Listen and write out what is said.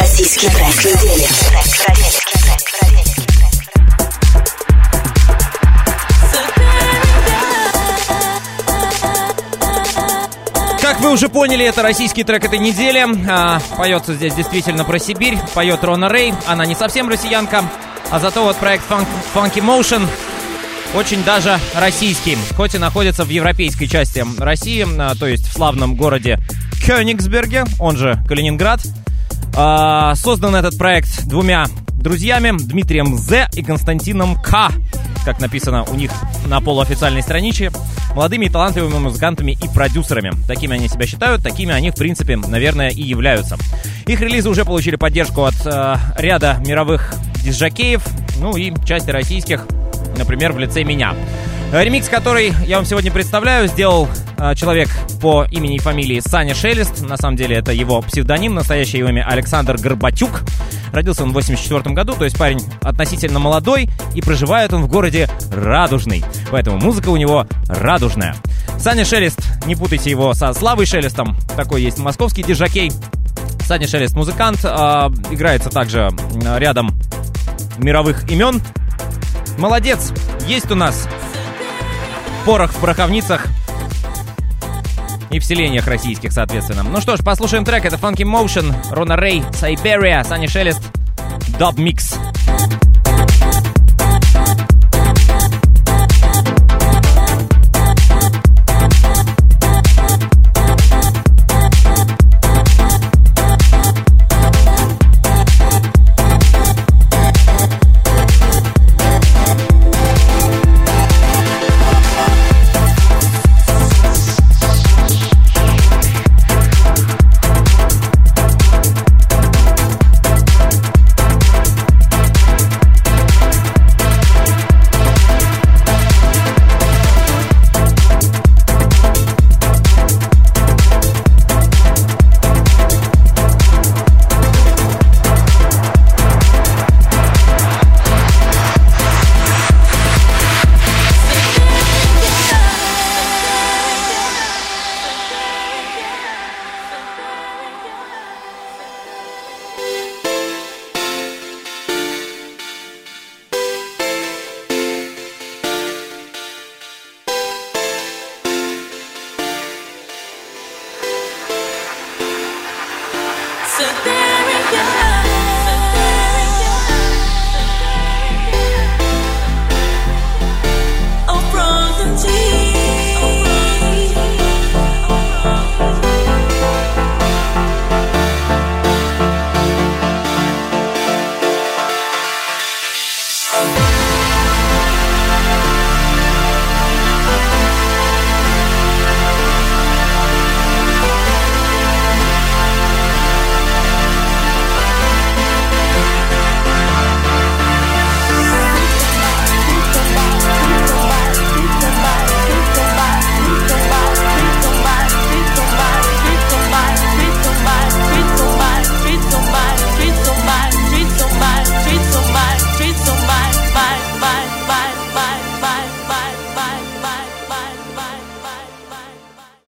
Российский трек недели. Как вы уже поняли, это российский трек этой недели. А, поется здесь действительно про Сибирь. Поет Рона Рэй. Она не совсем россиянка. А зато вот проект Funk, Funky Motion очень даже российский. Хоть и находится в европейской части России, а, то есть в славном городе Кёнигсберге, он же Калининград. А, создан этот проект двумя друзьями, Дмитрием З и Константином К, как написано у них на полуофициальной страничке, молодыми и талантливыми музыкантами и продюсерами. Такими они себя считают, такими они, в принципе, наверное, и являются. Их релизы уже получили поддержку от э, ряда мировых дисжакеев, ну и части российских, например, в лице меня. Ремикс, который я вам сегодня представляю, сделал э, человек по имени и фамилии Саня Шелест. На самом деле это его псевдоним, настоящее имя Александр Горбатюк. Родился он в 84 году, то есть парень относительно молодой, и проживает он в городе Радужный. Поэтому музыка у него радужная. Саня Шелест, не путайте его со Славой Шелестом, такой есть московский диджакей. Саня Шелест музыкант, э, играется также рядом мировых имен. Молодец, есть у нас порох в пороховницах и в селениях российских, соответственно. Ну что ж, послушаем трек. Это Funky Motion, Рона Рэй, Сайберия, Саня Шелест, Dub Mix. So